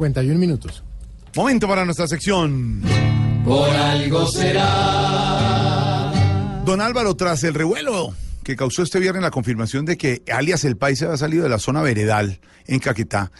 51 minutos. Momento para nuestra sección. Por algo será. Don Álvaro, tras el revuelo que causó este viernes la confirmación de que alias El Paisa ha salido de la zona veredal en Caquetá,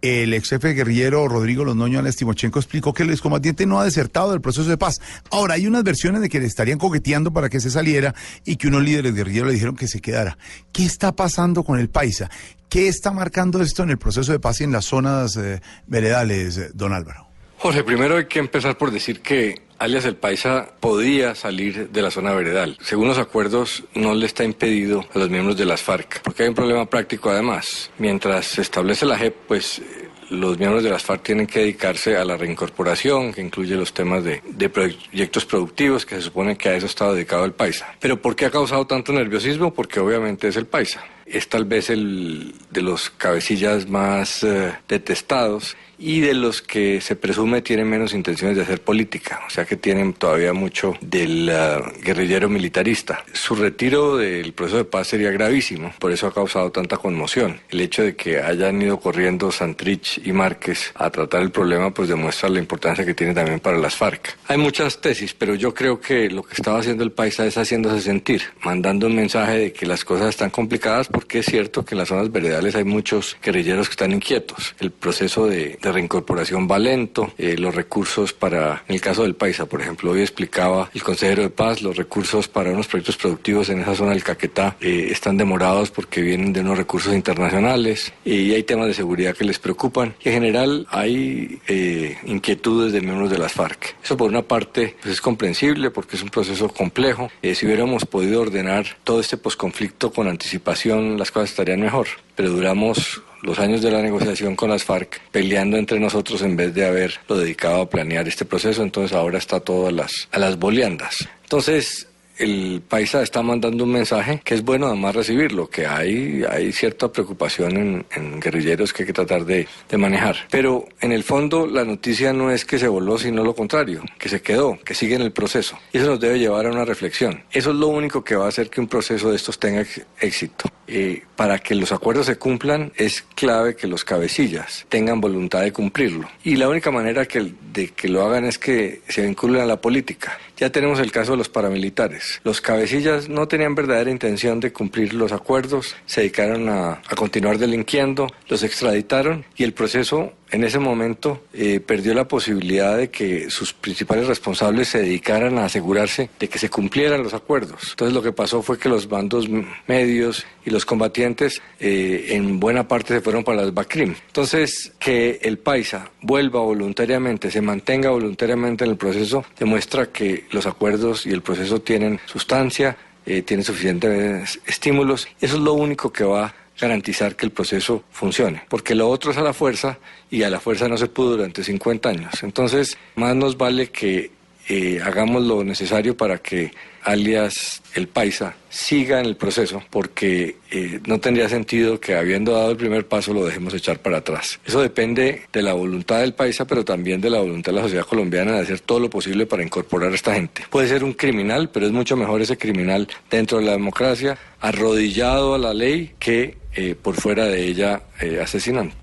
el ex jefe guerrillero Rodrigo Londoño Alex Timochenko explicó que el excombatiente no ha desertado del proceso de paz. Ahora, hay unas versiones de que le estarían coqueteando para que se saliera y que unos líderes guerrilleros le dijeron que se quedara. ¿Qué está pasando con el Paisa? ¿Qué está marcando esto en el proceso de paz y en las zonas eh, veredales, eh, don Álvaro? Jorge, primero hay que empezar por decir que alias el Paisa podía salir de la zona veredal. Según los acuerdos, no le está impedido a los miembros de las FARC, porque hay un problema práctico además. Mientras se establece la JEP, pues los miembros de las FARC tienen que dedicarse a la reincorporación, que incluye los temas de, de, proyectos productivos, que se supone que a eso estado dedicado el Paisa. Pero ¿por qué ha causado tanto nerviosismo? Porque obviamente es el Paisa. Es tal vez el de los cabecillas más uh, detestados y de los que se presume tienen menos intenciones de hacer política, o sea que tienen todavía mucho del uh, guerrillero militarista. Su retiro del proceso de paz sería gravísimo, por eso ha causado tanta conmoción. El hecho de que hayan ido corriendo Santrich y Márquez a tratar el problema pues demuestra la importancia que tiene también para las FARC. Hay muchas tesis, pero yo creo que lo que estaba haciendo el país es haciéndose sentir, mandando un mensaje de que las cosas están complicadas porque es cierto que en las zonas veredales hay muchos guerrilleros que están inquietos. El proceso de de reincorporación va lento, eh, los recursos para, en el caso del Paisa, por ejemplo, hoy explicaba el consejero de paz, los recursos para unos proyectos productivos en esa zona del Caquetá eh, están demorados porque vienen de unos recursos internacionales eh, y hay temas de seguridad que les preocupan. Y en general hay eh, inquietudes de miembros de las FARC. Eso por una parte pues es comprensible porque es un proceso complejo. Eh, si hubiéramos podido ordenar todo este posconflicto con anticipación, las cosas estarían mejor. Pero duramos los años de la negociación con las FARC peleando entre nosotros en vez de haberlo dedicado a planear este proceso, entonces ahora está todo a las, a las boleandas. Entonces, el paisa está mandando un mensaje que es bueno además recibirlo, que hay, hay cierta preocupación en, en guerrilleros que hay que tratar de, de, manejar. Pero en el fondo la noticia no es que se voló, sino lo contrario, que se quedó, que sigue en el proceso. Y eso nos debe llevar a una reflexión. Eso es lo único que va a hacer que un proceso de estos tenga éxito. Eh, para que los acuerdos se cumplan es clave que los cabecillas tengan voluntad de cumplirlo. Y la única manera que, de que lo hagan es que se vinculen a la política. Ya tenemos el caso de los paramilitares. Los cabecillas no tenían verdadera intención de cumplir los acuerdos, se dedicaron a, a continuar delinquiendo, los extraditaron y el proceso en ese momento eh, perdió la posibilidad de que sus principales responsables se dedicaran a asegurarse de que se cumplieran los acuerdos. Entonces lo que pasó fue que los bandos medios y los combatientes eh, en buena parte se fueron para las BACRIM. Entonces que el paisa vuelva voluntariamente, se mantenga voluntariamente en el proceso, demuestra que los acuerdos y el proceso tienen sustancia, eh, tienen suficientes estímulos. Eso es lo único que va garantizar que el proceso funcione, porque lo otro es a la fuerza y a la fuerza no se pudo durante 50 años. Entonces, más nos vale que eh, hagamos lo necesario para que alias el Paisa siga en el proceso, porque eh, no tendría sentido que habiendo dado el primer paso lo dejemos echar para atrás. Eso depende de la voluntad del Paisa, pero también de la voluntad de la sociedad colombiana de hacer todo lo posible para incorporar a esta gente. Puede ser un criminal, pero es mucho mejor ese criminal dentro de la democracia, arrodillado a la ley, que eh, por fuera de ella eh, asesinando.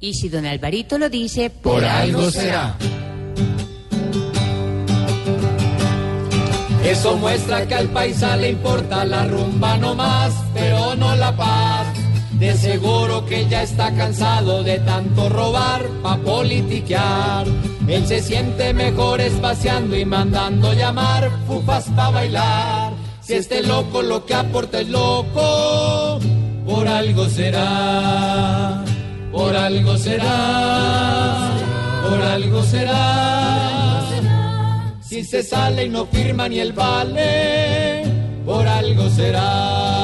Y si don Alvarito lo dice, por, por algo será. Eso muestra que al paisa le importa la rumba no más, pero no la paz. De seguro que ya está cansado de tanto robar pa' politiquear. Él se siente mejor espaciando y mandando llamar fufas pa' bailar. Si este loco lo que aporta es loco, por algo será, por algo será, por algo será. Si se sale y no firma ni el vale, por algo será.